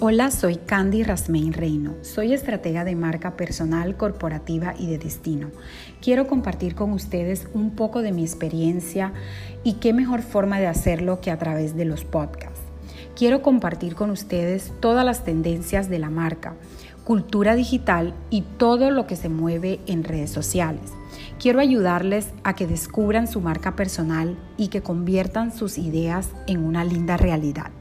Hola, soy Candy Rasmein Reino. Soy estratega de marca personal, corporativa y de destino. Quiero compartir con ustedes un poco de mi experiencia y qué mejor forma de hacerlo que a través de los podcasts. Quiero compartir con ustedes todas las tendencias de la marca, cultura digital y todo lo que se mueve en redes sociales. Quiero ayudarles a que descubran su marca personal y que conviertan sus ideas en una linda realidad.